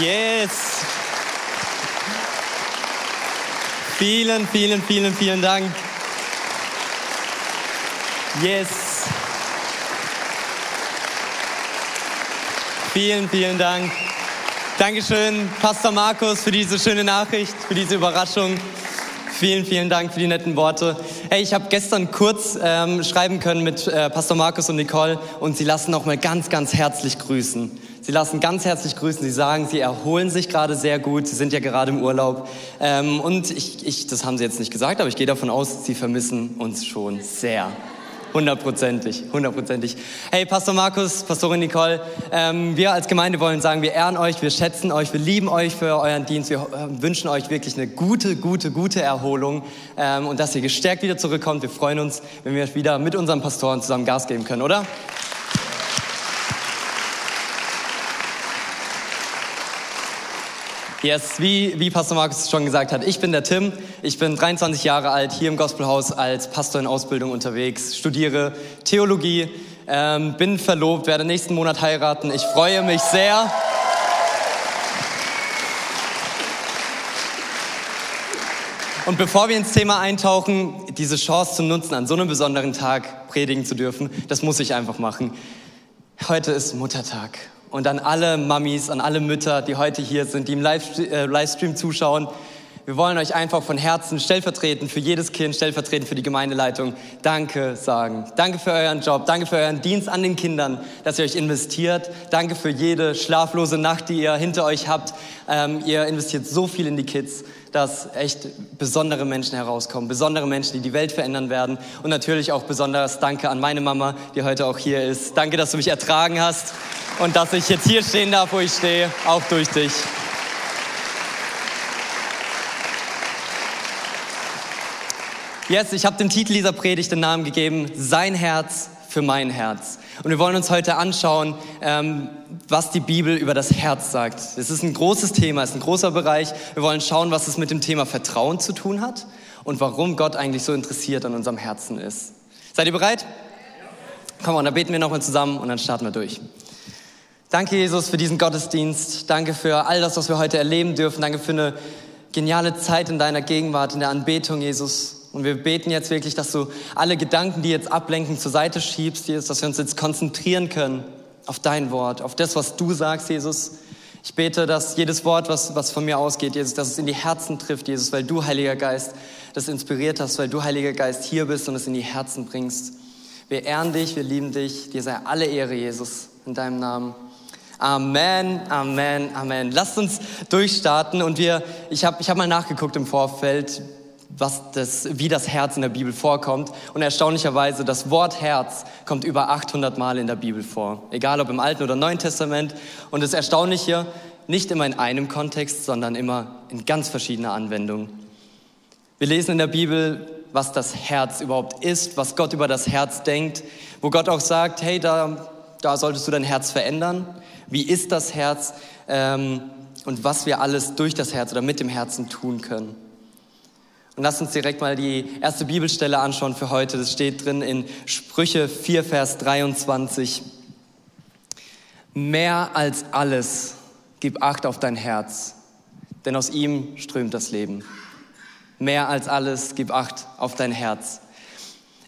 Yes. Vielen, vielen, vielen, vielen Dank. Yes. Vielen, vielen Dank. Dankeschön, Pastor Markus, für diese schöne Nachricht, für diese Überraschung. Vielen, vielen Dank für die netten Worte. Hey, ich habe gestern kurz ähm, schreiben können mit äh, Pastor Markus und Nicole und sie lassen noch mal ganz, ganz herzlich grüßen. Sie lassen ganz herzlich grüßen. Sie sagen, Sie erholen sich gerade sehr gut. Sie sind ja gerade im Urlaub. Ähm, und ich, ich, das haben Sie jetzt nicht gesagt, aber ich gehe davon aus, Sie vermissen uns schon sehr. Hundertprozentig, hundertprozentig. Hey, Pastor Markus, Pastorin Nicole, ähm, wir als Gemeinde wollen sagen, wir ehren euch, wir schätzen euch, wir lieben euch für euren Dienst. Wir äh, wünschen euch wirklich eine gute, gute, gute Erholung ähm, und dass ihr gestärkt wieder zurückkommt. Wir freuen uns, wenn wir wieder mit unseren Pastoren zusammen Gas geben können, oder? Yes, wie, wie Pastor Markus schon gesagt hat, ich bin der Tim, ich bin 23 Jahre alt, hier im Gospelhaus als Pastor in Ausbildung unterwegs, studiere Theologie, ähm, bin verlobt, werde nächsten Monat heiraten. Ich freue mich sehr. Und bevor wir ins Thema eintauchen, diese Chance zu nutzen, an so einem besonderen Tag predigen zu dürfen, das muss ich einfach machen. Heute ist Muttertag und an alle Mamis, an alle Mütter, die heute hier sind, die im äh, Livestream zuschauen. Wir wollen euch einfach von Herzen stellvertretend für jedes Kind, stellvertretend für die Gemeindeleitung Danke sagen. Danke für euren Job, danke für euren Dienst an den Kindern, dass ihr euch investiert. Danke für jede schlaflose Nacht, die ihr hinter euch habt. Ähm, ihr investiert so viel in die Kids dass echt besondere Menschen herauskommen, besondere Menschen, die die Welt verändern werden. Und natürlich auch besonders Danke an meine Mama, die heute auch hier ist. Danke, dass du mich ertragen hast und dass ich jetzt hier stehen darf, wo ich stehe, auch durch dich. Jetzt, yes, ich habe dem Titel dieser Predigt den Namen gegeben, Sein Herz für mein Herz. Und wir wollen uns heute anschauen, ähm, was die Bibel über das Herz sagt. Es ist ein großes Thema, es ist ein großer Bereich. Wir wollen schauen, was es mit dem Thema Vertrauen zu tun hat und warum Gott eigentlich so interessiert an unserem Herzen ist. Seid ihr bereit? Komm on, dann beten wir nochmal zusammen und dann starten wir durch. Danke, Jesus, für diesen Gottesdienst. Danke für all das, was wir heute erleben dürfen. Danke für eine geniale Zeit in deiner Gegenwart, in der Anbetung, Jesus. Und wir beten jetzt wirklich, dass du alle Gedanken, die jetzt ablenken, zur Seite schiebst, Jesus, dass wir uns jetzt konzentrieren können auf dein Wort, auf das, was du sagst, Jesus. Ich bete, dass jedes Wort, was, was von mir ausgeht, Jesus, dass es in die Herzen trifft, Jesus, weil du, Heiliger Geist, das inspiriert hast, weil du, Heiliger Geist, hier bist und es in die Herzen bringst. Wir ehren dich, wir lieben dich. Dir sei alle Ehre, Jesus, in deinem Namen. Amen, Amen, Amen. Lasst uns durchstarten und wir, ich habe ich hab mal nachgeguckt im Vorfeld, was das, wie das Herz in der Bibel vorkommt. Und erstaunlicherweise, das Wort Herz kommt über 800 Mal in der Bibel vor. Egal ob im Alten oder Neuen Testament. Und das Erstaunliche, nicht immer in einem Kontext, sondern immer in ganz verschiedener Anwendung. Wir lesen in der Bibel, was das Herz überhaupt ist, was Gott über das Herz denkt, wo Gott auch sagt, hey, da, da solltest du dein Herz verändern. Wie ist das Herz? Ähm, und was wir alles durch das Herz oder mit dem Herzen tun können. Und lass uns direkt mal die erste Bibelstelle anschauen für heute. Das steht drin in Sprüche 4, Vers 23. Mehr als alles gib Acht auf dein Herz, denn aus ihm strömt das Leben. Mehr als alles gib Acht auf dein Herz.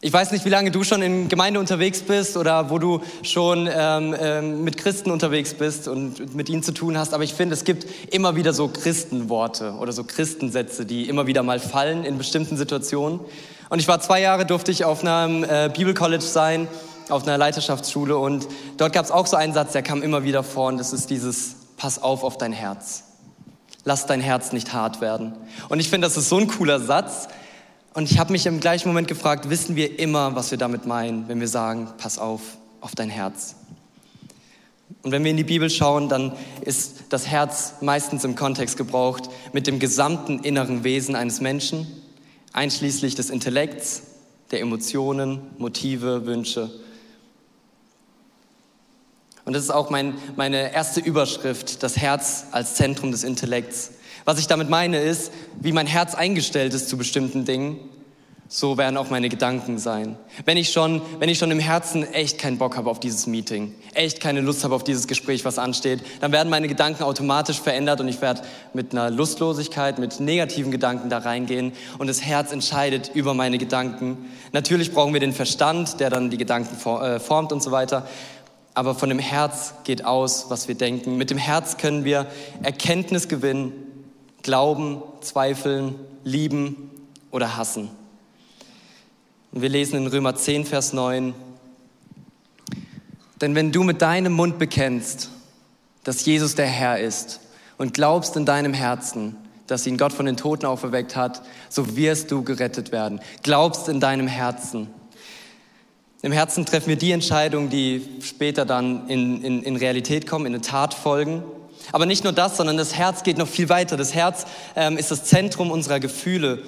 Ich weiß nicht, wie lange du schon in Gemeinde unterwegs bist oder wo du schon ähm, ähm, mit Christen unterwegs bist und mit ihnen zu tun hast, aber ich finde, es gibt immer wieder so Christenworte oder so Christensätze, die immer wieder mal fallen in bestimmten Situationen. Und ich war zwei Jahre, durfte ich auf einem äh, Bibelcollege sein, auf einer Leiterschaftsschule und dort gab es auch so einen Satz, der kam immer wieder vor und das ist dieses, pass auf auf dein Herz. Lass dein Herz nicht hart werden. Und ich finde, das ist so ein cooler Satz, und ich habe mich im gleichen Moment gefragt, wissen wir immer, was wir damit meinen, wenn wir sagen, pass auf, auf dein Herz. Und wenn wir in die Bibel schauen, dann ist das Herz meistens im Kontext gebraucht mit dem gesamten inneren Wesen eines Menschen, einschließlich des Intellekts, der Emotionen, Motive, Wünsche. Und das ist auch mein, meine erste Überschrift, das Herz als Zentrum des Intellekts. Was ich damit meine ist, wie mein Herz eingestellt ist zu bestimmten Dingen, so werden auch meine Gedanken sein. Wenn ich schon, wenn ich schon im Herzen echt keinen Bock habe auf dieses Meeting, echt keine Lust habe auf dieses Gespräch, was ansteht, dann werden meine Gedanken automatisch verändert und ich werde mit einer Lustlosigkeit, mit negativen Gedanken da reingehen und das Herz entscheidet über meine Gedanken. Natürlich brauchen wir den Verstand, der dann die Gedanken äh, formt und so weiter. Aber von dem Herz geht aus, was wir denken. Mit dem Herz können wir Erkenntnis gewinnen, glauben, zweifeln, lieben oder hassen. Und wir lesen in Römer 10, Vers 9, denn wenn du mit deinem Mund bekennst, dass Jesus der Herr ist und glaubst in deinem Herzen, dass ihn Gott von den Toten auferweckt hat, so wirst du gerettet werden. Glaubst in deinem Herzen. Im Herzen treffen wir die Entscheidungen, die später dann in, in, in Realität kommen, in eine Tat folgen. Aber nicht nur das, sondern das Herz geht noch viel weiter. Das Herz ähm, ist das Zentrum unserer Gefühle.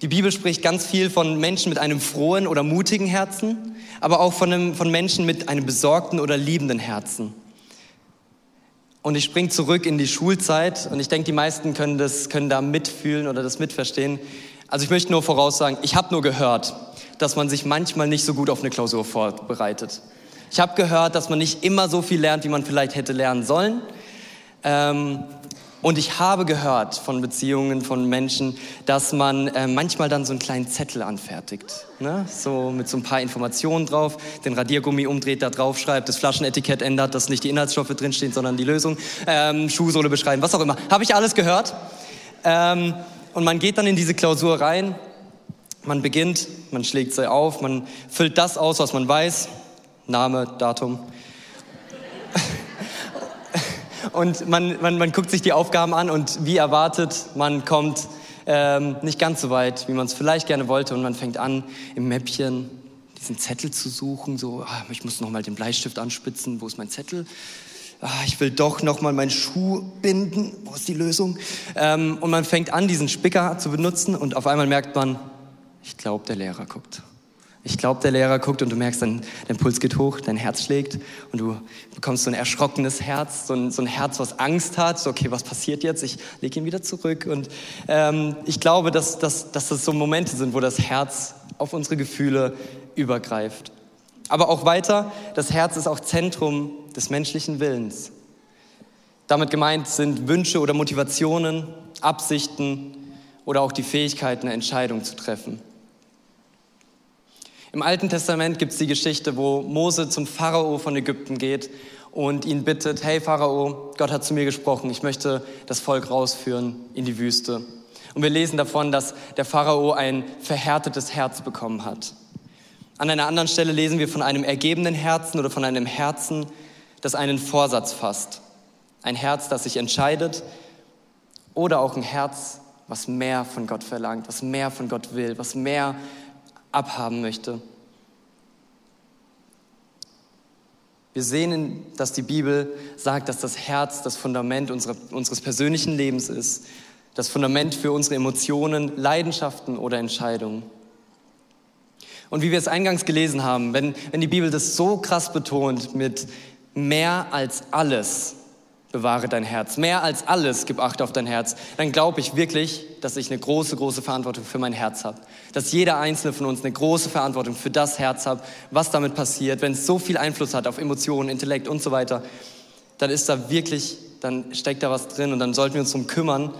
Die Bibel spricht ganz viel von Menschen mit einem frohen oder mutigen Herzen, aber auch von, einem, von Menschen mit einem besorgten oder liebenden Herzen. Und ich springe zurück in die Schulzeit und ich denke, die meisten können, das, können da mitfühlen oder das mitverstehen. Also ich möchte nur voraussagen, ich habe nur gehört, dass man sich manchmal nicht so gut auf eine Klausur vorbereitet. Ich habe gehört, dass man nicht immer so viel lernt, wie man vielleicht hätte lernen sollen. Ähm, und ich habe gehört von Beziehungen von Menschen, dass man äh, manchmal dann so einen kleinen Zettel anfertigt. Ne? So mit so ein paar Informationen drauf, den Radiergummi umdreht, da drauf schreibt, das Flaschenetikett ändert, dass nicht die Inhaltsstoffe drinstehen, sondern die Lösung, ähm, Schuhsohle beschreiben, was auch immer. Habe ich alles gehört. Ähm, und man geht dann in diese Klausur rein, man beginnt, man schlägt sie auf, man füllt das aus, was man weiß, Name, Datum, und man, man, man guckt sich die Aufgaben an und wie erwartet, man kommt ähm, nicht ganz so weit, wie man es vielleicht gerne wollte und man fängt an, im Mäppchen diesen Zettel zu suchen, so, ah, ich muss noch mal den Bleistift anspitzen, wo ist mein Zettel? Ah, ich will doch noch mal meinen Schuh binden, wo ist die Lösung? Ähm, und man fängt an, diesen Spicker zu benutzen und auf einmal merkt man, ich glaube, der Lehrer guckt. Ich glaube, der Lehrer guckt und du merkst, dein, dein Puls geht hoch, dein Herz schlägt und du bekommst so ein erschrockenes Herz, so ein, so ein Herz, was Angst hat. So, okay, was passiert jetzt? Ich lege ihn wieder zurück. Und ähm, ich glaube, dass, dass, dass das so Momente sind, wo das Herz auf unsere Gefühle übergreift. Aber auch weiter, das Herz ist auch Zentrum des menschlichen Willens. Damit gemeint sind Wünsche oder Motivationen, Absichten oder auch die Fähigkeit, eine Entscheidung zu treffen. Im Alten Testament gibt es die Geschichte, wo Mose zum Pharao von Ägypten geht und ihn bittet, hey Pharao, Gott hat zu mir gesprochen, ich möchte das Volk rausführen in die Wüste. Und wir lesen davon, dass der Pharao ein verhärtetes Herz bekommen hat. An einer anderen Stelle lesen wir von einem ergebenen Herzen oder von einem Herzen, das einen Vorsatz fasst. Ein Herz, das sich entscheidet oder auch ein Herz, was mehr von Gott verlangt, was mehr von Gott will, was mehr abhaben möchte. Wir sehen, dass die Bibel sagt, dass das Herz das Fundament unserer, unseres persönlichen Lebens ist, das Fundament für unsere Emotionen, Leidenschaften oder Entscheidungen. Und wie wir es eingangs gelesen haben, wenn, wenn die Bibel das so krass betont mit mehr als alles, bewahre dein Herz. Mehr als alles gib Acht auf dein Herz. Dann glaube ich wirklich, dass ich eine große, große Verantwortung für mein Herz habe. Dass jeder einzelne von uns eine große Verantwortung für das Herz hat, was damit passiert. Wenn es so viel Einfluss hat auf Emotionen, Intellekt und so weiter, dann ist da wirklich, dann steckt da was drin und dann sollten wir uns darum kümmern.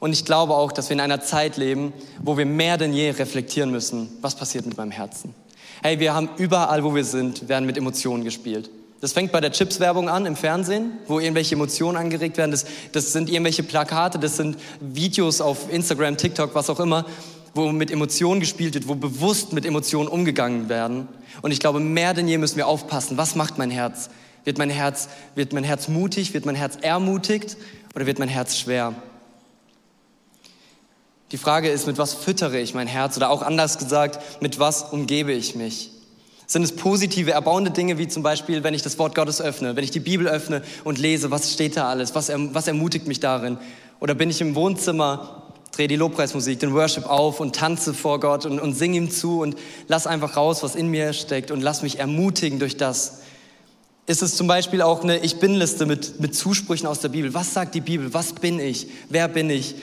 Und ich glaube auch, dass wir in einer Zeit leben, wo wir mehr denn je reflektieren müssen, was passiert mit meinem Herzen. Hey, wir haben überall, wo wir sind, werden mit Emotionen gespielt. Das fängt bei der Chips-Werbung an im Fernsehen, wo irgendwelche Emotionen angeregt werden. Das, das sind irgendwelche Plakate, das sind Videos auf Instagram, TikTok, was auch immer, wo mit Emotionen gespielt wird, wo bewusst mit Emotionen umgegangen werden. Und ich glaube, mehr denn je müssen wir aufpassen. Was macht mein Herz? Wird mein Herz, wird mein Herz mutig? Wird mein Herz ermutigt? Oder wird mein Herz schwer? Die Frage ist, mit was füttere ich mein Herz? Oder auch anders gesagt, mit was umgebe ich mich? Sind es positive, erbauende Dinge, wie zum Beispiel, wenn ich das Wort Gottes öffne, wenn ich die Bibel öffne und lese, was steht da alles, was, erm-, was ermutigt mich darin? Oder bin ich im Wohnzimmer, drehe die Lobpreismusik, den Worship auf und tanze vor Gott und, und singe ihm zu und lass einfach raus, was in mir steckt und lass mich ermutigen durch das. Ist es zum Beispiel auch eine Ich bin-Liste mit, mit Zusprüchen aus der Bibel? Was sagt die Bibel? Was bin ich? Wer bin ich?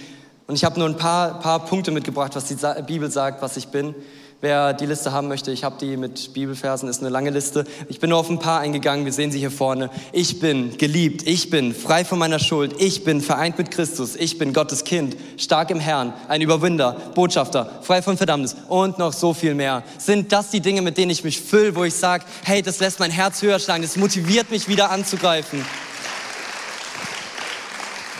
Und ich habe nur ein paar, paar Punkte mitgebracht, was die Bibel sagt, was ich bin. Wer die Liste haben möchte, ich habe die mit Bibelversen, ist eine lange Liste. Ich bin nur auf ein paar eingegangen, wir sehen sie hier vorne. Ich bin geliebt, ich bin frei von meiner Schuld, ich bin vereint mit Christus, ich bin Gottes Kind, stark im Herrn, ein Überwinder, Botschafter, frei von Verdammnis und noch so viel mehr. Sind das die Dinge, mit denen ich mich fülle, wo ich sage, hey, das lässt mein Herz höher schlagen, das motiviert mich wieder anzugreifen?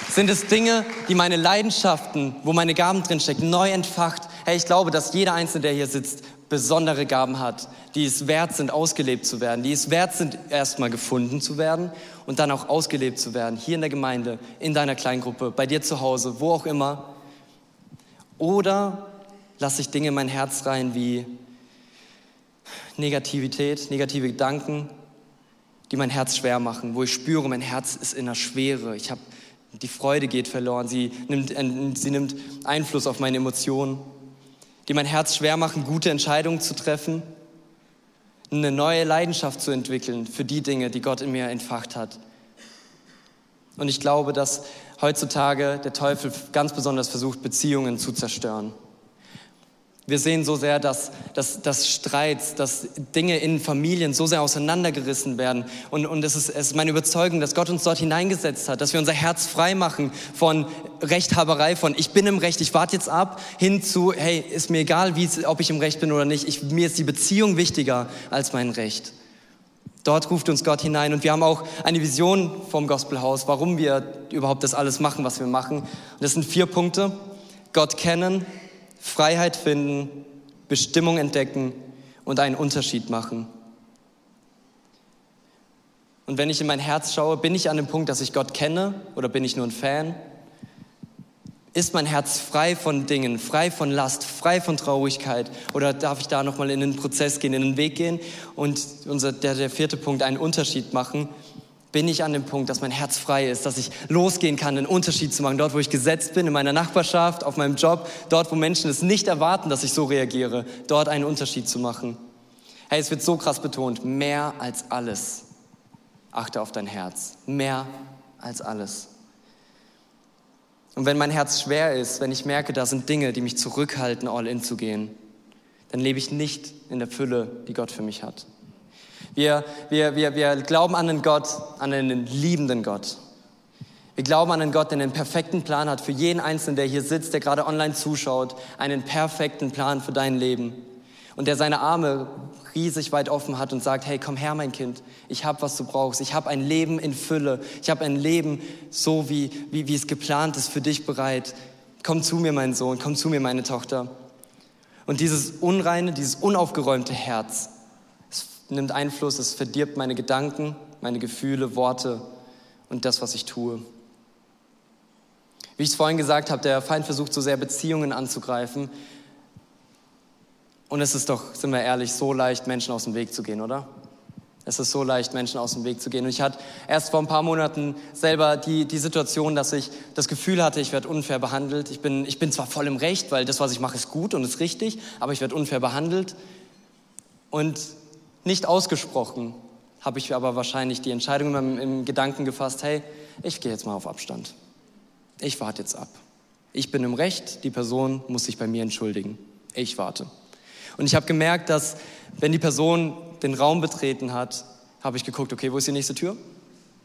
Sind es Dinge, die meine Leidenschaften, wo meine Gaben drinstecken, neu entfacht? Hey, ich glaube, dass jeder Einzelne, der hier sitzt, besondere Gaben hat, die es wert sind, ausgelebt zu werden, die es wert sind, erstmal gefunden zu werden und dann auch ausgelebt zu werden, hier in der Gemeinde, in deiner Kleingruppe, bei dir zu Hause, wo auch immer. Oder lasse ich Dinge in mein Herz rein wie Negativität, negative Gedanken, die mein Herz schwer machen, wo ich spüre, mein Herz ist in der Schwere. Ich habe die Freude geht verloren, sie nimmt, sie nimmt Einfluss auf meine Emotionen, die mein Herz schwer machen, gute Entscheidungen zu treffen, eine neue Leidenschaft zu entwickeln für die Dinge, die Gott in mir entfacht hat. Und ich glaube, dass heutzutage der Teufel ganz besonders versucht, Beziehungen zu zerstören. Wir sehen so sehr, dass, dass, dass Streits, dass Dinge in Familien so sehr auseinandergerissen werden. Und, und es, ist, es ist meine Überzeugung, dass Gott uns dort hineingesetzt hat, dass wir unser Herz frei machen von Rechthaberei, von ich bin im Recht, ich warte jetzt ab, hin zu, hey, ist mir egal, wie, ob ich im Recht bin oder nicht. Ich, mir ist die Beziehung wichtiger als mein Recht. Dort ruft uns Gott hinein und wir haben auch eine Vision vom Gospelhaus, warum wir überhaupt das alles machen, was wir machen. Und das sind vier Punkte. Gott kennen, Freiheit finden, Bestimmung entdecken und einen Unterschied machen. Und wenn ich in mein Herz schaue, bin ich an dem Punkt, dass ich Gott kenne oder bin ich nur ein Fan? Ist mein Herz frei von Dingen, frei von Last, frei von Traurigkeit? Oder darf ich da nochmal in den Prozess gehen, in den Weg gehen und unser, der, der vierte Punkt, einen Unterschied machen bin ich an dem Punkt, dass mein Herz frei ist, dass ich losgehen kann, einen Unterschied zu machen. Dort, wo ich gesetzt bin, in meiner Nachbarschaft, auf meinem Job, dort, wo Menschen es nicht erwarten, dass ich so reagiere, dort einen Unterschied zu machen. Hey, es wird so krass betont, mehr als alles. Achte auf dein Herz. Mehr als alles. Und wenn mein Herz schwer ist, wenn ich merke, da sind Dinge, die mich zurückhalten, all in zu gehen, dann lebe ich nicht in der Fülle, die Gott für mich hat. Wir, wir, wir, wir glauben an einen Gott, an einen liebenden Gott. Wir glauben an einen Gott, der einen perfekten Plan hat für jeden Einzelnen, der hier sitzt, der gerade online zuschaut, einen perfekten Plan für dein Leben. Und der seine Arme riesig weit offen hat und sagt, hey, komm her, mein Kind, ich habe, was du brauchst. Ich habe ein Leben in Fülle. Ich habe ein Leben so, wie, wie, wie es geplant ist, für dich bereit. Komm zu mir, mein Sohn, komm zu mir, meine Tochter. Und dieses unreine, dieses unaufgeräumte Herz, nimmt Einfluss, es verdirbt meine Gedanken, meine Gefühle, Worte und das, was ich tue. Wie ich es vorhin gesagt habe, der Feind versucht so sehr Beziehungen anzugreifen. Und es ist doch, sind wir ehrlich, so leicht, Menschen aus dem Weg zu gehen, oder? Es ist so leicht, Menschen aus dem Weg zu gehen. Und ich hatte erst vor ein paar Monaten selber die, die Situation, dass ich das Gefühl hatte, ich werde unfair behandelt. Ich bin, ich bin zwar voll im Recht, weil das, was ich mache, ist gut und ist richtig, aber ich werde unfair behandelt. Und nicht ausgesprochen habe ich aber wahrscheinlich die Entscheidung im, im Gedanken gefasst, hey, ich gehe jetzt mal auf Abstand. Ich warte jetzt ab. Ich bin im Recht, die Person muss sich bei mir entschuldigen. Ich warte. Und ich habe gemerkt, dass wenn die Person den Raum betreten hat, habe ich geguckt, okay, wo ist die nächste Tür?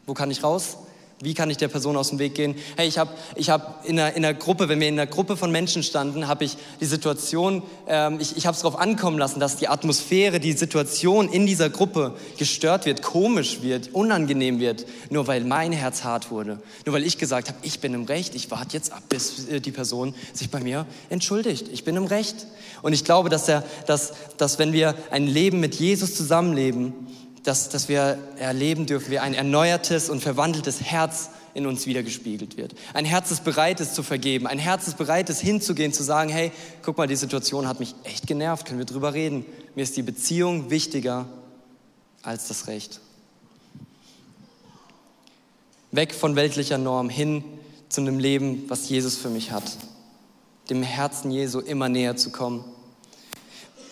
Wo kann ich raus? Wie kann ich der Person aus dem Weg gehen? Hey, ich habe ich hab in, einer, in einer Gruppe, wenn wir in einer Gruppe von Menschen standen, habe ich die Situation, ähm, ich, ich habe es darauf ankommen lassen, dass die Atmosphäre, die Situation in dieser Gruppe gestört wird, komisch wird, unangenehm wird, nur weil mein Herz hart wurde. Nur weil ich gesagt habe, ich bin im Recht, ich warte jetzt ab, bis äh, die Person sich bei mir entschuldigt. Ich bin im Recht. Und ich glaube, dass, der, dass, dass wenn wir ein Leben mit Jesus zusammenleben, dass, dass wir erleben dürfen, wie ein erneuertes und verwandeltes Herz in uns wiedergespiegelt wird. Ein Herz, das bereit ist zu vergeben. Ein Herz, das bereit ist hinzugehen, zu sagen, hey, guck mal, die Situation hat mich echt genervt, können wir drüber reden. Mir ist die Beziehung wichtiger als das Recht. Weg von weltlicher Norm hin zu einem Leben, was Jesus für mich hat. Dem Herzen Jesu immer näher zu kommen.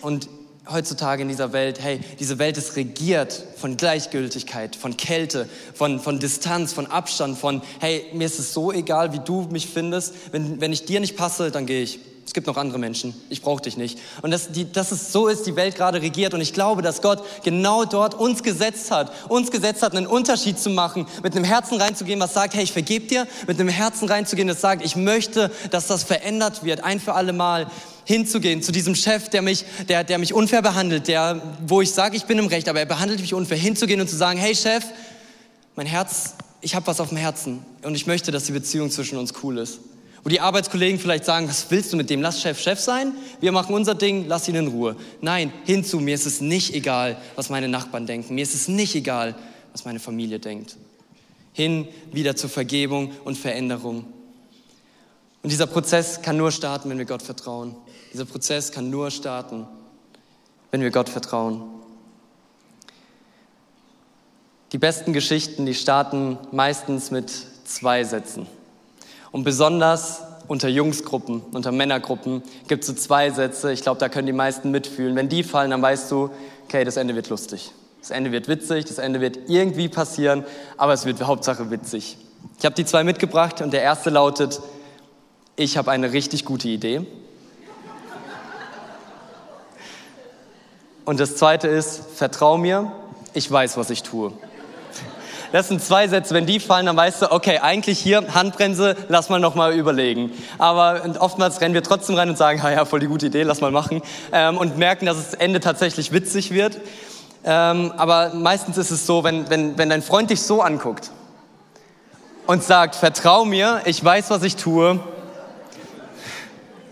Und heutzutage in dieser Welt, hey, diese Welt ist regiert von Gleichgültigkeit, von Kälte, von, von Distanz, von Abstand, von, hey, mir ist es so egal, wie du mich findest. Wenn, wenn ich dir nicht passe, dann gehe ich. Es gibt noch andere Menschen. Ich brauche dich nicht. Und dass, die, dass es so ist, die Welt gerade regiert. Und ich glaube, dass Gott genau dort uns gesetzt hat. Uns gesetzt hat, einen Unterschied zu machen, mit einem Herzen reinzugehen, was sagt, hey, ich vergebe dir. Mit einem Herzen reinzugehen, das sagt, ich möchte, dass das verändert wird, ein für alle Mal hinzugehen zu diesem Chef, der mich, der, der mich unfair behandelt, der, wo ich sage, ich bin im Recht, aber er behandelt mich unfair, hinzugehen und zu sagen, hey Chef, mein Herz, ich habe was auf dem Herzen und ich möchte, dass die Beziehung zwischen uns cool ist. Wo die Arbeitskollegen vielleicht sagen, was willst du mit dem? Lass Chef Chef sein, wir machen unser Ding, lass ihn in Ruhe. Nein, hinzu, mir ist es nicht egal, was meine Nachbarn denken. Mir ist es nicht egal, was meine Familie denkt. Hin wieder zur Vergebung und Veränderung. Und dieser Prozess kann nur starten, wenn wir Gott vertrauen. Dieser Prozess kann nur starten, wenn wir Gott vertrauen. Die besten Geschichten, die starten meistens mit zwei Sätzen. Und besonders unter Jungsgruppen, unter Männergruppen gibt es so zwei Sätze, ich glaube, da können die meisten mitfühlen. Wenn die fallen, dann weißt du, okay, das Ende wird lustig. Das Ende wird witzig, das Ende wird irgendwie passieren, aber es wird Hauptsache witzig. Ich habe die zwei mitgebracht und der erste lautet, ich habe eine richtig gute Idee. Und das zweite ist, vertrau mir, ich weiß, was ich tue. Das sind zwei Sätze, wenn die fallen, dann weißt du, okay, eigentlich hier Handbremse, lass mal nochmal überlegen. Aber oftmals rennen wir trotzdem rein und sagen, ja, voll die gute Idee, lass mal machen. Ähm, und merken, dass das Ende tatsächlich witzig wird. Ähm, aber meistens ist es so, wenn, wenn, wenn dein Freund dich so anguckt und sagt, vertrau mir, ich weiß, was ich tue,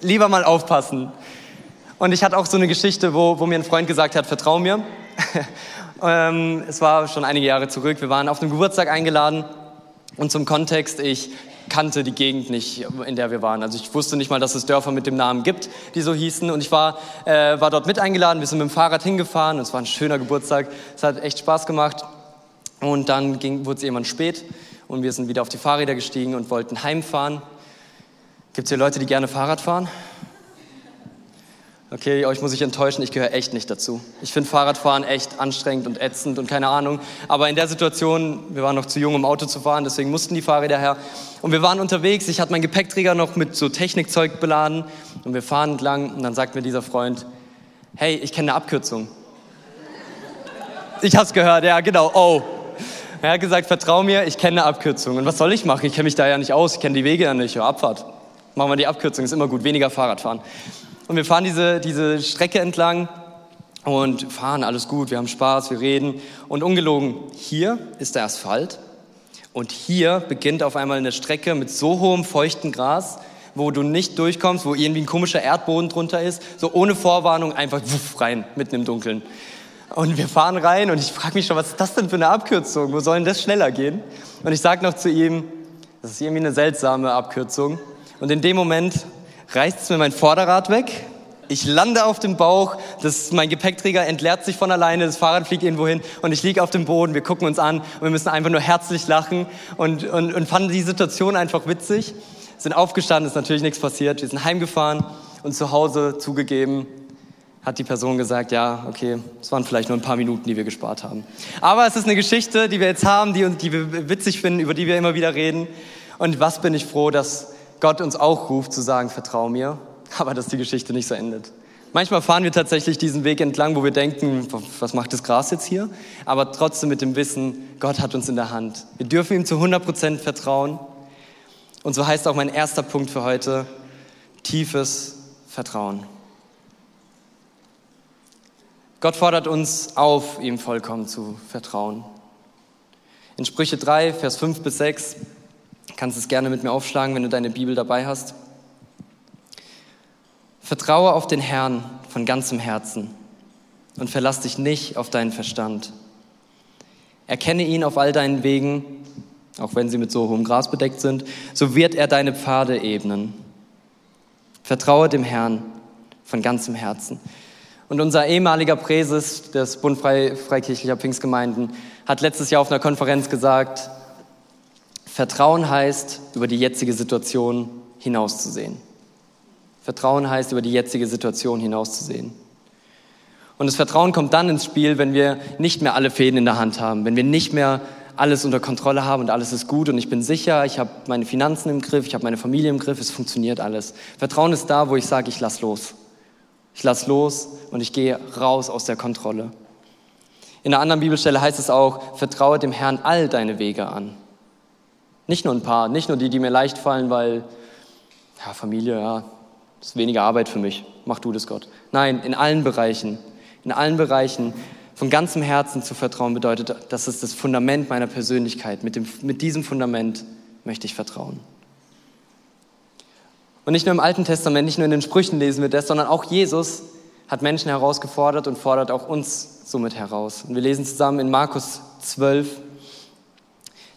lieber mal aufpassen. Und ich hatte auch so eine Geschichte, wo, wo mir ein Freund gesagt hat, vertrau mir. Ähm, es war schon einige Jahre zurück. Wir waren auf einem Geburtstag eingeladen und zum Kontext, ich kannte die Gegend nicht, in der wir waren. Also ich wusste nicht mal, dass es Dörfer mit dem Namen gibt, die so hießen. Und ich war, äh, war dort mit eingeladen. Wir sind mit dem Fahrrad hingefahren. Es war ein schöner Geburtstag. Es hat echt Spaß gemacht. Und dann wurde es irgendwann spät und wir sind wieder auf die Fahrräder gestiegen und wollten heimfahren. Gibt es hier Leute, die gerne Fahrrad fahren? Okay, euch muss ich enttäuschen, ich gehöre echt nicht dazu. Ich finde Fahrradfahren echt anstrengend und ätzend und keine Ahnung. Aber in der Situation, wir waren noch zu jung, um Auto zu fahren, deswegen mussten die Fahrräder her. Und wir waren unterwegs, ich hatte meinen Gepäckträger noch mit so Technikzeug beladen und wir fahren entlang und dann sagt mir dieser Freund, hey, ich kenne eine Abkürzung. Ich hab's gehört, ja genau, oh. Er hat gesagt, vertrau mir, ich kenne eine Abkürzung. Und was soll ich machen? Ich kenne mich da ja nicht aus, ich kenne die Wege ja nicht. Ja, Abfahrt. Machen wir die Abkürzung, ist immer gut, weniger Fahrrad fahren. Und wir fahren diese, diese Strecke entlang und fahren, alles gut, wir haben Spaß, wir reden. Und ungelogen, hier ist der Asphalt und hier beginnt auf einmal eine Strecke mit so hohem feuchten Gras, wo du nicht durchkommst, wo irgendwie ein komischer Erdboden drunter ist, so ohne Vorwarnung einfach wuff rein, mitten im Dunkeln. Und wir fahren rein und ich frage mich schon, was ist das denn für eine Abkürzung? Wo soll denn das schneller gehen? Und ich sage noch zu ihm, das ist irgendwie eine seltsame Abkürzung. Und in dem Moment reißt mir mein Vorderrad weg. Ich lande auf dem Bauch, das, mein Gepäckträger entleert sich von alleine, das Fahrrad fliegt irgendwo hin und ich liege auf dem Boden, wir gucken uns an und wir müssen einfach nur herzlich lachen und, und, und fanden die Situation einfach witzig. Sind aufgestanden, ist natürlich nichts passiert, wir sind heimgefahren und zu Hause zugegeben, hat die Person gesagt, ja, okay, es waren vielleicht nur ein paar Minuten, die wir gespart haben. Aber es ist eine Geschichte, die wir jetzt haben, die, die wir witzig finden, über die wir immer wieder reden. Und was bin ich froh, dass Gott uns auch ruft zu sagen, vertrau mir, aber dass die Geschichte nicht so endet. Manchmal fahren wir tatsächlich diesen Weg entlang, wo wir denken, was macht das Gras jetzt hier? Aber trotzdem mit dem Wissen, Gott hat uns in der Hand. Wir dürfen ihm zu 100 Prozent vertrauen. Und so heißt auch mein erster Punkt für heute, tiefes Vertrauen. Gott fordert uns auf, ihm vollkommen zu vertrauen. In Sprüche 3, Vers 5 bis 6 kannst es gerne mit mir aufschlagen, wenn du deine Bibel dabei hast. Vertraue auf den Herrn von ganzem Herzen und verlass dich nicht auf deinen Verstand. Erkenne ihn auf all deinen Wegen, auch wenn sie mit so hohem Gras bedeckt sind, so wird er deine Pfade ebnen. Vertraue dem Herrn von ganzem Herzen. Und unser ehemaliger Präses des Bund Freikirchlicher Pfingstgemeinden hat letztes Jahr auf einer Konferenz gesagt, Vertrauen heißt, über die jetzige Situation hinauszusehen. Vertrauen heißt, über die jetzige Situation hinauszusehen. Und das Vertrauen kommt dann ins Spiel, wenn wir nicht mehr alle Fäden in der Hand haben, wenn wir nicht mehr alles unter Kontrolle haben und alles ist gut und ich bin sicher, ich habe meine Finanzen im Griff, ich habe meine Familie im Griff, es funktioniert alles. Vertrauen ist da, wo ich sage, ich lass los. Ich lass los und ich gehe raus aus der Kontrolle. In einer anderen Bibelstelle heißt es auch, vertraue dem Herrn all deine Wege an. Nicht nur ein paar, nicht nur die, die mir leicht fallen, weil ja, Familie, ja, ist weniger Arbeit für mich. Mach du das, Gott. Nein, in allen Bereichen in allen Bereichen von ganzem Herzen zu vertrauen bedeutet, das ist das Fundament meiner Persönlichkeit. Mit, dem, mit diesem Fundament möchte ich vertrauen. Und nicht nur im Alten Testament, nicht nur in den Sprüchen lesen wir das, sondern auch Jesus hat Menschen herausgefordert und fordert auch uns somit heraus. Und wir lesen zusammen in Markus 12.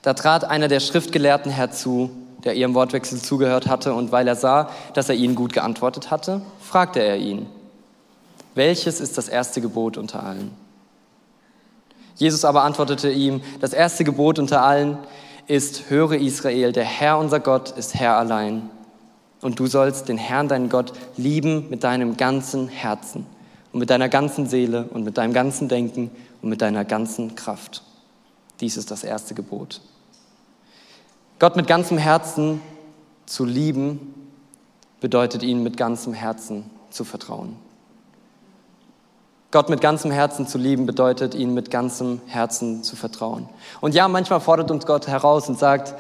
Da trat einer der Schriftgelehrten herzu, der ihrem Wortwechsel zugehört hatte, und weil er sah, dass er ihnen gut geantwortet hatte, fragte er ihn, welches ist das erste Gebot unter allen? Jesus aber antwortete ihm, das erste Gebot unter allen ist, höre Israel, der Herr unser Gott ist Herr allein. Und du sollst den Herrn, deinen Gott, lieben mit deinem ganzen Herzen und mit deiner ganzen Seele und mit deinem ganzen Denken und mit deiner ganzen Kraft. Dies ist das erste Gebot. Gott mit ganzem Herzen zu lieben, bedeutet ihn mit ganzem Herzen zu vertrauen. Gott mit ganzem Herzen zu lieben bedeutet, ihn mit ganzem Herzen zu vertrauen. Und ja, manchmal fordert uns Gott heraus und sagt,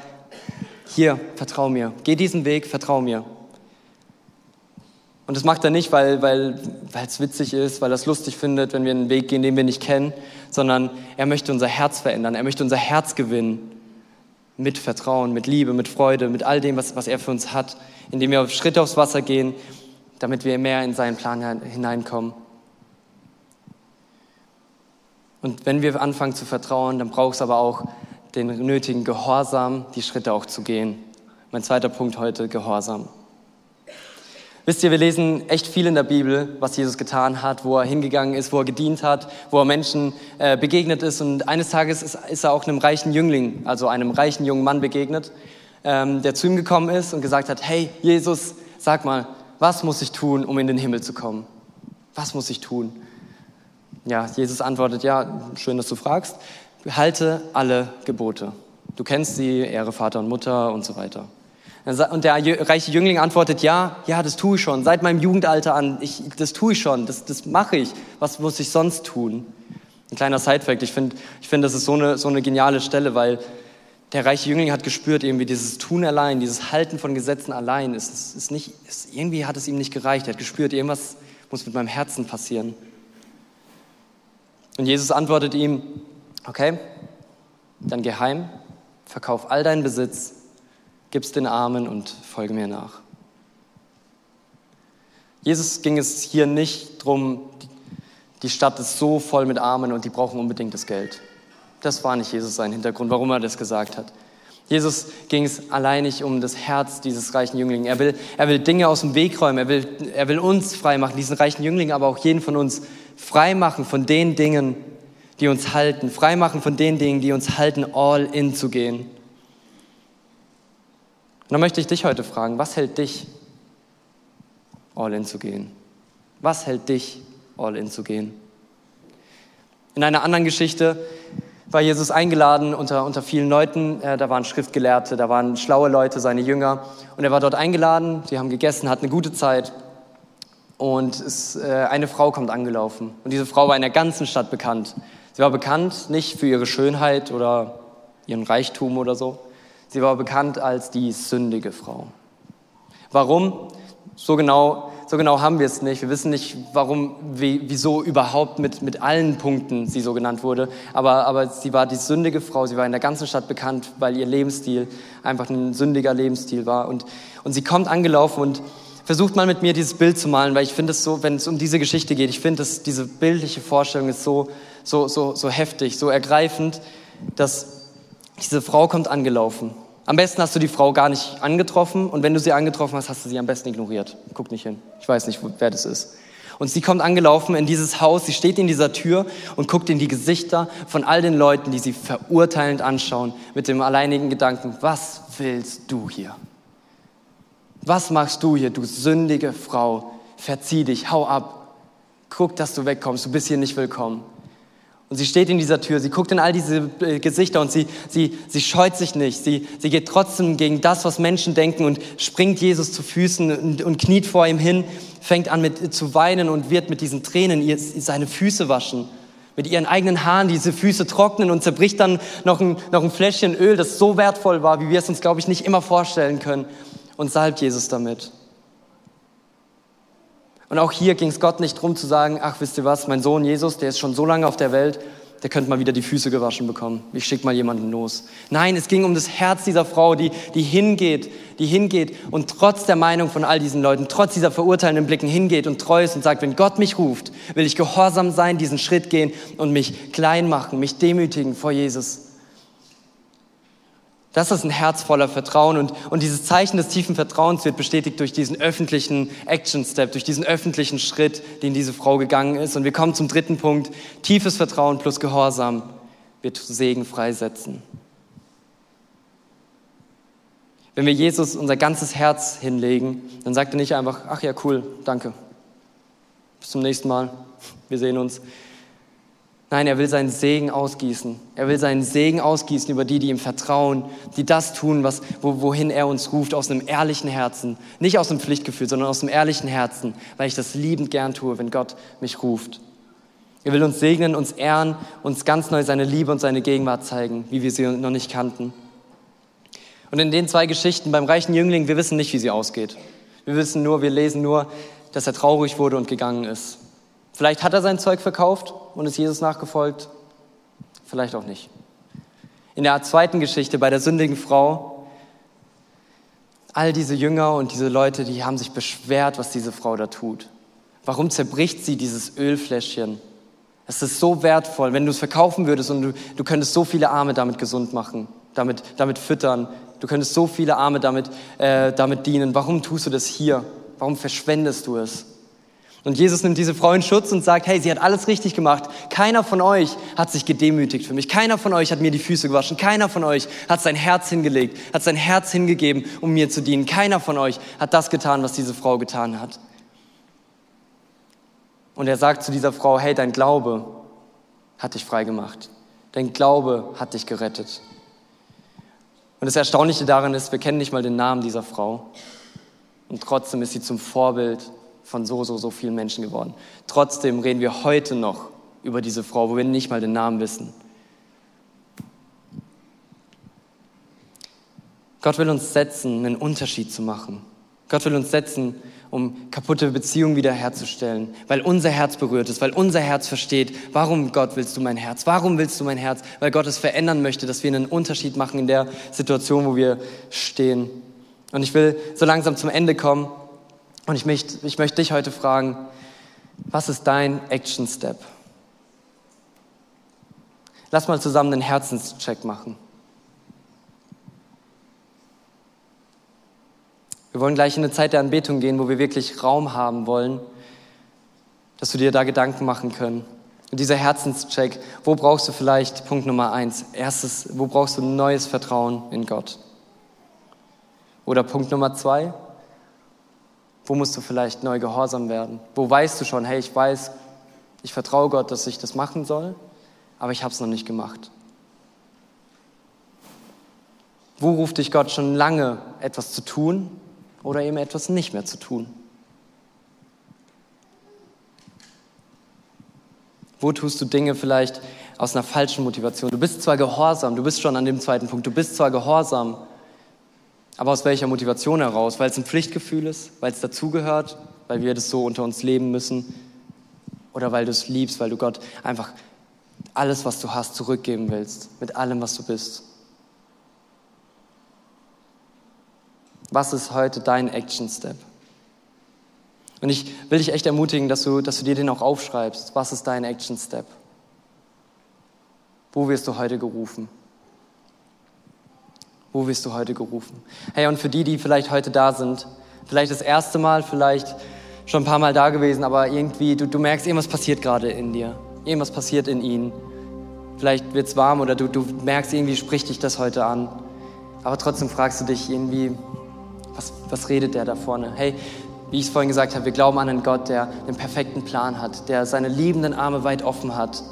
hier, vertrau mir, geh diesen Weg, vertrau mir. Und das macht er nicht, weil weil weil, es witzig ist, weil er es lustig findet, wenn wir einen Weg gehen, den wir nicht kennen, sondern er möchte unser Herz verändern, er möchte unser Herz gewinnen mit Vertrauen, mit Liebe, mit Freude, mit all dem, was, was er für uns hat, indem wir Schritte aufs Wasser gehen, damit wir mehr in seinen Plan hineinkommen. Und wenn wir anfangen zu vertrauen, dann braucht es aber auch den nötigen Gehorsam, die Schritte auch zu gehen. Mein zweiter Punkt heute, Gehorsam. Wisst ihr, wir lesen echt viel in der Bibel, was Jesus getan hat, wo er hingegangen ist, wo er gedient hat, wo er Menschen äh, begegnet ist. Und eines Tages ist, ist, er auch einem reichen Jüngling, also einem reichen jungen Mann begegnet, ähm, der zu ihm gekommen ist und gesagt hat, hey Jesus, sag mal, was muss ich tun, um in den Himmel zu kommen? Was muss ich tun? Ja, Jesus antwortet, ja, schön, dass du fragst. Halte alle Gebote. Du kennst sie, Ehre Vater und Mutter und so weiter. Und der reiche Jüngling antwortet, ja, ja, das tue ich schon. Seit meinem Jugendalter an, ich, das tue ich schon, das, das mache ich. Was muss ich sonst tun? Ein kleiner Sidefact, ich finde, ich find, das ist so eine, so eine geniale Stelle, weil der reiche Jüngling hat gespürt, irgendwie dieses Tun allein, dieses Halten von Gesetzen allein, ist, ist nicht, ist, irgendwie hat es ihm nicht gereicht. Er hat gespürt, irgendwas muss mit meinem Herzen passieren. Und Jesus antwortet ihm, okay, dann geh heim, verkauf all deinen Besitz, gib's den Armen und folge mir nach. Jesus ging es hier nicht drum, die Stadt ist so voll mit Armen und die brauchen unbedingt das Geld. Das war nicht Jesus sein Hintergrund, warum er das gesagt hat. Jesus ging es alleinig um das Herz dieses reichen Jünglings. Er will, er will Dinge aus dem Weg räumen. Er will, er will uns freimachen, diesen reichen Jüngling, aber auch jeden von uns freimachen von den Dingen, die uns halten. Freimachen von den Dingen, die uns halten, all in zu gehen. Und dann möchte ich dich heute fragen, was hält dich, all in zu gehen? Was hält dich, all in zu gehen? In einer anderen Geschichte war Jesus eingeladen unter, unter vielen Leuten. Äh, da waren Schriftgelehrte, da waren schlaue Leute, seine Jünger. Und er war dort eingeladen, sie haben gegessen, hatten eine gute Zeit. Und es, äh, eine Frau kommt angelaufen. Und diese Frau war in der ganzen Stadt bekannt. Sie war bekannt nicht für ihre Schönheit oder ihren Reichtum oder so. Sie war bekannt als die sündige Frau. Warum? So genau so genau haben wir es nicht. Wir wissen nicht, warum, wie, wieso überhaupt mit, mit allen Punkten sie so genannt wurde. Aber, aber sie war die sündige Frau. Sie war in der ganzen Stadt bekannt, weil ihr Lebensstil einfach ein sündiger Lebensstil war. Und, und sie kommt angelaufen und versucht mal mit mir dieses Bild zu malen, weil ich finde es so, wenn es um diese Geschichte geht, ich finde, diese bildliche Vorstellung ist so, so, so, so heftig, so ergreifend, dass diese Frau kommt angelaufen am besten hast du die Frau gar nicht angetroffen und wenn du sie angetroffen hast, hast du sie am besten ignoriert. Guck nicht hin. Ich weiß nicht, wer das ist. Und sie kommt angelaufen in dieses Haus, sie steht in dieser Tür und guckt in die Gesichter von all den Leuten, die sie verurteilend anschauen, mit dem alleinigen Gedanken, was willst du hier? Was machst du hier, du sündige Frau? Verzieh dich, hau ab. guck, dass du wegkommst, du bist hier nicht willkommen. Und sie steht in dieser Tür, sie guckt in all diese äh, Gesichter und sie, sie, sie scheut sich nicht. Sie, sie geht trotzdem gegen das, was Menschen denken und springt Jesus zu Füßen und, und kniet vor ihm hin, fängt an mit, zu weinen und wird mit diesen Tränen ihr, seine Füße waschen. Mit ihren eigenen Haaren diese Füße trocknen und zerbricht dann noch ein, noch ein Fläschchen Öl, das so wertvoll war, wie wir es uns, glaube ich, nicht immer vorstellen können. Und salbt Jesus damit. Und auch hier ging es Gott nicht darum zu sagen, ach wisst ihr was, mein Sohn Jesus, der ist schon so lange auf der Welt, der könnte mal wieder die Füße gewaschen bekommen. Ich schicke mal jemanden los. Nein, es ging um das Herz dieser Frau, die, die hingeht, die hingeht und trotz der Meinung von all diesen Leuten, trotz dieser verurteilenden Blicken hingeht und treu ist und sagt, wenn Gott mich ruft, will ich gehorsam sein, diesen Schritt gehen und mich klein machen, mich demütigen vor Jesus. Das ist ein Herz voller Vertrauen und, und dieses Zeichen des tiefen Vertrauens wird bestätigt durch diesen öffentlichen Action Step, durch diesen öffentlichen Schritt, den diese Frau gegangen ist. Und wir kommen zum dritten Punkt. Tiefes Vertrauen plus Gehorsam wird Segen freisetzen. Wenn wir Jesus unser ganzes Herz hinlegen, dann sagt er nicht einfach, ach ja, cool, danke. Bis zum nächsten Mal. Wir sehen uns. Nein, er will seinen Segen ausgießen. Er will seinen Segen ausgießen über die, die ihm vertrauen, die das tun, was, wo, wohin er uns ruft, aus einem ehrlichen Herzen. Nicht aus einem Pflichtgefühl, sondern aus einem ehrlichen Herzen, weil ich das liebend gern tue, wenn Gott mich ruft. Er will uns segnen, uns ehren, uns ganz neu seine Liebe und seine Gegenwart zeigen, wie wir sie noch nicht kannten. Und in den zwei Geschichten beim reichen Jüngling, wir wissen nicht, wie sie ausgeht. Wir wissen nur, wir lesen nur, dass er traurig wurde und gegangen ist. Vielleicht hat er sein Zeug verkauft und ist Jesus nachgefolgt, vielleicht auch nicht. In der zweiten Geschichte bei der sündigen Frau, all diese Jünger und diese Leute, die haben sich beschwert, was diese Frau da tut. Warum zerbricht sie dieses Ölfläschchen? Es ist so wertvoll, wenn du es verkaufen würdest und du, du könntest so viele Arme damit gesund machen, damit, damit füttern. Du könntest so viele Arme damit, äh, damit dienen. Warum tust du das hier? Warum verschwendest du es? Und Jesus nimmt diese Frau in Schutz und sagt, hey, sie hat alles richtig gemacht. Keiner von euch hat sich gedemütigt für mich. Keiner von euch hat mir die Füße gewaschen. Keiner von euch hat sein Herz hingelegt, hat sein Herz hingegeben, um mir zu dienen. Keiner von euch hat das getan, was diese Frau getan hat. Und er sagt zu dieser Frau, hey, dein Glaube hat dich frei gemacht. Dein Glaube hat dich gerettet. Und das Erstaunliche daran ist, wir kennen nicht mal den Namen dieser Frau. Und trotzdem ist sie zum Vorbild von so, so, so vielen Menschen geworden. Trotzdem reden wir heute noch über diese Frau, wo wir nicht mal den Namen wissen. Gott will uns setzen, einen Unterschied zu machen. Gott will uns setzen, um kaputte Beziehungen wiederherzustellen, weil unser Herz berührt ist, weil unser Herz versteht, warum Gott willst du mein Herz? Warum willst du mein Herz? Weil Gott es verändern möchte, dass wir einen Unterschied machen in der Situation, wo wir stehen. Und ich will so langsam zum Ende kommen. Und ich möchte, ich möchte dich heute fragen, was ist dein Action Step? Lass mal zusammen einen Herzenscheck machen. Wir wollen gleich in eine Zeit der Anbetung gehen, wo wir wirklich Raum haben wollen, dass du dir da Gedanken machen können. Und dieser Herzenscheck, wo brauchst du vielleicht, Punkt Nummer eins, erstes, wo brauchst du neues Vertrauen in Gott? Oder Punkt Nummer zwei, wo musst du vielleicht neu gehorsam werden? Wo weißt du schon, hey, ich weiß, ich vertraue Gott, dass ich das machen soll, aber ich habe es noch nicht gemacht? Wo ruft dich Gott schon lange, etwas zu tun oder eben etwas nicht mehr zu tun? Wo tust du Dinge vielleicht aus einer falschen Motivation? Du bist zwar gehorsam, du bist schon an dem zweiten Punkt, du bist zwar gehorsam, aber aus welcher Motivation heraus? Weil es ein Pflichtgefühl ist, weil es dazugehört, weil wir das so unter uns leben müssen? Oder weil du es liebst, weil du Gott einfach alles, was du hast, zurückgeben willst, mit allem, was du bist? Was ist heute dein Action Step? Und ich will dich echt ermutigen, dass du, dass du dir den auch aufschreibst. Was ist dein Action Step? Wo wirst du heute gerufen? Wo wirst du heute gerufen? Hey, und für die, die vielleicht heute da sind, vielleicht das erste Mal, vielleicht schon ein paar Mal da gewesen, aber irgendwie, du, du merkst, irgendwas passiert gerade in dir. Irgendwas passiert in ihnen. Vielleicht wird es warm oder du, du merkst, irgendwie spricht dich das heute an. Aber trotzdem fragst du dich irgendwie, was, was redet der da vorne? Hey, Wie ich es vorhin gesagt habe, wir glauben an einen Gott, der den perfekten Plan hat, der seine liebenden Arme weit offen hat.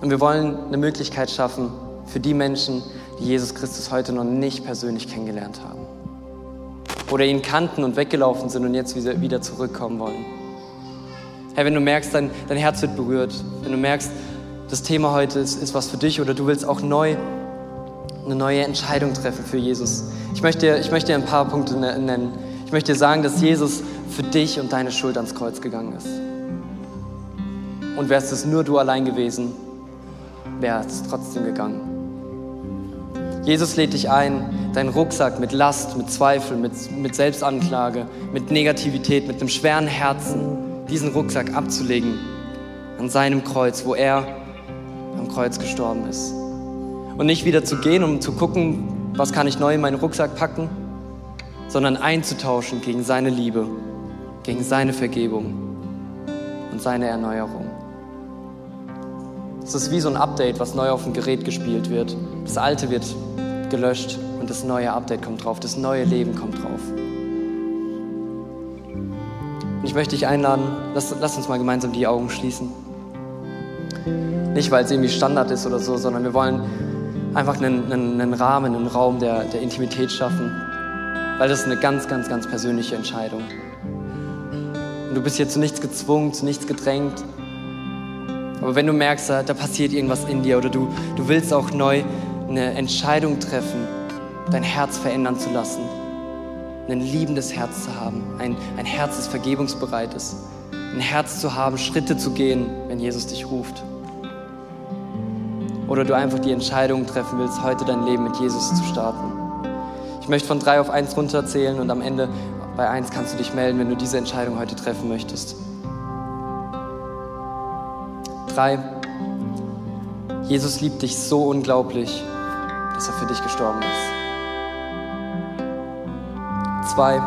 Und wir wollen eine Möglichkeit schaffen für die Menschen, Jesus Christus heute noch nicht persönlich kennengelernt haben. Oder ihn kannten und weggelaufen sind und jetzt wieder zurückkommen wollen. Hey, wenn du merkst, dein, dein Herz wird berührt, wenn du merkst, das Thema heute ist, ist was für dich oder du willst auch neu eine neue Entscheidung treffen für Jesus. Ich möchte, ich möchte dir ein paar Punkte ne-, nennen. Ich möchte dir sagen, dass Jesus für dich und deine Schuld ans Kreuz gegangen ist. Und wärst es nur du allein gewesen, wäre es trotzdem gegangen. Jesus lädt dich ein, deinen Rucksack mit Last, mit Zweifel, mit, mit Selbstanklage, mit Negativität, mit einem schweren Herzen, diesen Rucksack abzulegen an seinem Kreuz, wo er am Kreuz gestorben ist. Und nicht wieder zu gehen, um zu gucken, was kann ich neu in meinen Rucksack packen, sondern einzutauschen gegen seine Liebe, gegen seine Vergebung und seine Erneuerung. Es ist wie so ein Update, was neu auf dem Gerät gespielt wird. Das alte wird gelöscht und das neue Update kommt drauf, das neue Leben kommt drauf. Und ich möchte dich einladen, lass, lass uns mal gemeinsam die Augen schließen. Nicht, weil es irgendwie Standard ist oder so, sondern wir wollen einfach einen, einen, einen Rahmen, einen Raum der, der Intimität schaffen, weil das ist eine ganz, ganz, ganz persönliche Entscheidung. Und du bist hier zu nichts gezwungen, zu nichts gedrängt. Aber wenn du merkst, da, passiert irgendwas in dir oder du, du willst auch neu eine Entscheidung treffen, dein Herz verändern zu lassen, ein liebendes Herz zu haben, ein, ein Herz, das vergebungsbereit ist, ein Herz zu haben, Schritte zu gehen, wenn Jesus dich ruft oder du einfach die Entscheidung treffen willst, heute dein Leben mit Jesus zu starten. Ich möchte von drei auf eins runterzählen und am Ende bei eins kannst du dich melden, wenn du diese Entscheidung heute treffen möchtest. Drei. Jesus liebt dich so unglaublich, dass er für dich gestorben ist. Zwei.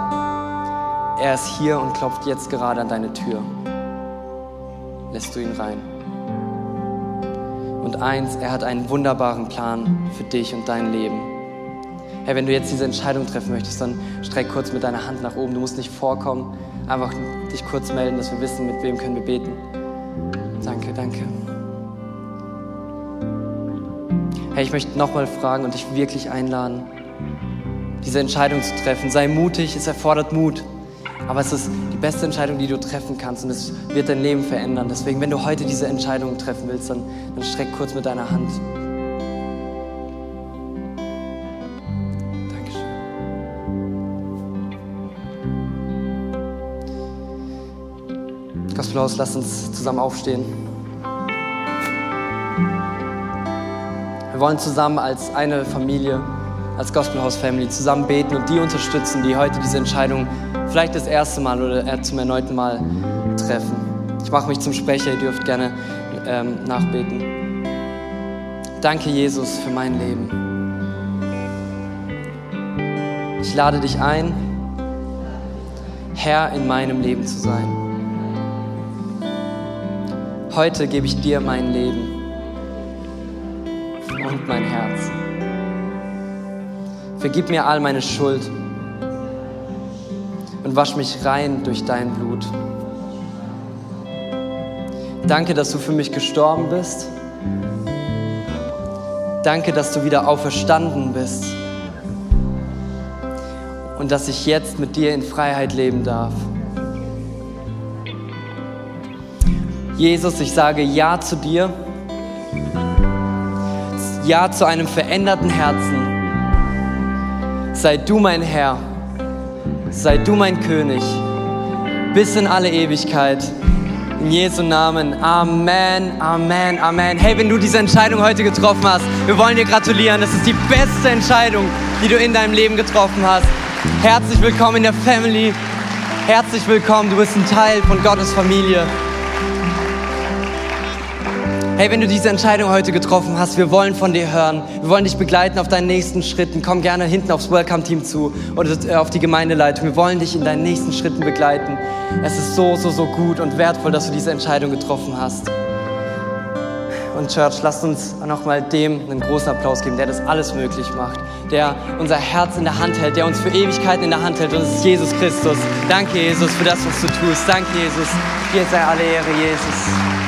Er ist hier und klopft jetzt gerade an deine Tür. Lässt du ihn rein? Und eins, er hat einen wunderbaren Plan für dich und dein Leben. Hey, wenn du jetzt diese Entscheidung treffen möchtest, dann streck kurz mit deiner Hand nach oben. Du musst nicht vorkommen, einfach dich kurz melden, dass wir wissen, mit wem können wir beten. Hey, ich möchte nochmal fragen und dich wirklich einladen, diese Entscheidung zu treffen. Sei mutig, es erfordert Mut. Aber es ist die beste Entscheidung, die du treffen kannst und es wird dein Leben verändern. Deswegen, wenn du heute diese Entscheidung treffen willst, dann, dann streck kurz mit deiner Hand. Dankeschön. Gospelhaus, lass uns zusammen aufstehen. Wir wollen zusammen als eine Familie, als Gospelhaus Family zusammen beten und die unterstützen, die heute diese Entscheidung vielleicht das erste Mal oder zum erneuten Mal treffen. Ich mache mich zum Sprecher, ihr dürft gerne ähm, nachbeten. Danke, Jesus, für mein Leben. Ich lade dich ein, Herr in meinem Leben zu sein. Heute gebe ich dir mein Leben und mein Herz. Vergib mir all meine Schuld und wasch mich rein durch dein Blut. Danke, dass du für mich gestorben bist. Danke, dass du wieder auferstanden bist und dass ich jetzt mit dir in Freiheit leben darf. Jesus, ich sage Ja zu dir, Ja zu einem veränderten Herzen. Sei du mein Herr sei du mein König bis in alle Ewigkeit. In Jesu Namen. Amen, Amen, Amen. Hey, wenn du diese Entscheidung heute getroffen hast, wir wollen dir gratulieren. Das ist die beste Entscheidung, die du in deinem Leben getroffen hast. Herzlich willkommen in der Family. Herzlich willkommen. Du bist ein Teil von Gottes Familie. Hey, wenn du diese Entscheidung heute getroffen hast, wir wollen von dir hören. Wir wollen dich begleiten auf deinen nächsten Schritten. Komm gerne hinten aufs Welcome-Team zu oder äh, auf die Gemeindeleitung. Wir wollen dich in deinen nächsten Schritten begleiten. Es ist so, so, so gut und wertvoll, dass du diese Entscheidung getroffen hast. Und Church, lasst uns nochmal dem einen großen Applaus geben, der das alles möglich macht, der unser Herz in der Hand hält, der uns für Ewigkeiten in der Hand hält. Und das ist Jesus Christus. Danke, Jesus, für das, was du tust. Danke, Jesus. Dir sei alle Ehre, Jesus.